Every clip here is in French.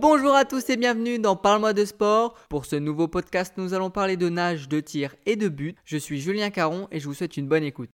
Bonjour à tous et bienvenue dans Parle-moi de sport. Pour ce nouveau podcast, nous allons parler de nage, de tir et de but. Je suis Julien Caron et je vous souhaite une bonne écoute.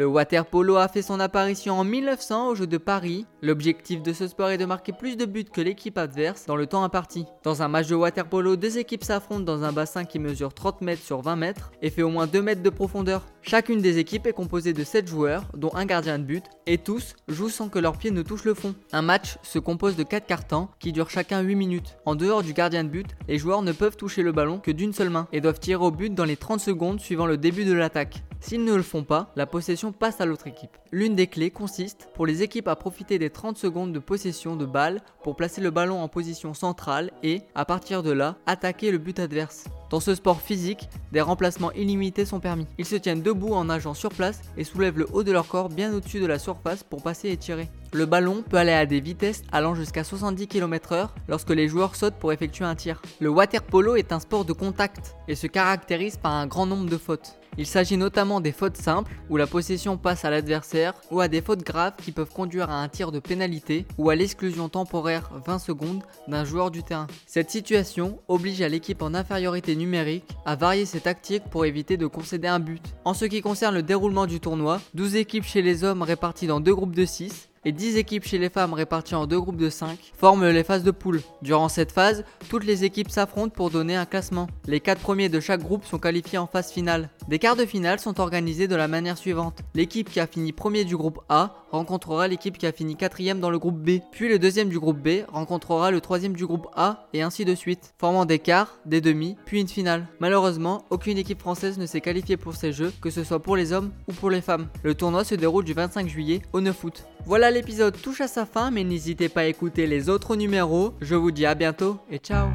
Le water polo a fait son apparition en 1900 aux Jeux de Paris. L'objectif de ce sport est de marquer plus de buts que l'équipe adverse dans le temps imparti. Dans un match de water polo, deux équipes s'affrontent dans un bassin qui mesure 30 mètres sur 20 mètres et fait au moins 2 mètres de profondeur. Chacune des équipes est composée de 7 joueurs, dont un gardien de but, et tous jouent sans que leurs pieds ne touchent le fond. Un match se compose de 4 cartons qui durent chacun 8 minutes. En dehors du gardien de but, les joueurs ne peuvent toucher le ballon que d'une seule main et doivent tirer au but dans les 30 secondes suivant le début de l'attaque. S'ils ne le font pas, la possession passe à l'autre équipe. L'une des clés consiste pour les équipes à profiter des 30 secondes de possession de balle pour placer le ballon en position centrale et, à partir de là, attaquer le but adverse. Dans ce sport physique, des remplacements illimités sont permis. Ils se tiennent debout en nageant sur place et soulèvent le haut de leur corps bien au-dessus de la surface pour passer et tirer. Le ballon peut aller à des vitesses allant jusqu'à 70 km/h lorsque les joueurs sautent pour effectuer un tir. Le water polo est un sport de contact et se caractérise par un grand nombre de fautes. Il s'agit notamment des fautes simples, où la possession passe à l'adversaire, ou à des fautes graves qui peuvent conduire à un tir de pénalité ou à l'exclusion temporaire 20 secondes d'un joueur du terrain. Cette situation oblige à l'équipe en infériorité numérique à varier ses tactiques pour éviter de concéder un but. En ce qui concerne le déroulement du tournoi, 12 équipes chez les hommes réparties dans deux groupes de 6 et 10 équipes chez les femmes réparties en deux groupes de 5 forment les phases de poule. Durant cette phase, toutes les équipes s'affrontent pour donner un classement. Les 4 premiers de chaque groupe sont qualifiés en phase finale. Des quarts de finale sont organisés de la manière suivante. L'équipe qui a fini premier du groupe A rencontrera l'équipe qui a fini quatrième dans le groupe B. Puis le deuxième du groupe B rencontrera le troisième du groupe A et ainsi de suite, formant des quarts, des demi, puis une finale. Malheureusement, aucune équipe française ne s'est qualifiée pour ces jeux, que ce soit pour les hommes ou pour les femmes. Le tournoi se déroule du 25 juillet au 9 août. Voilà l'épisode touche à sa fin, mais n'hésitez pas à écouter les autres numéros. Je vous dis à bientôt et ciao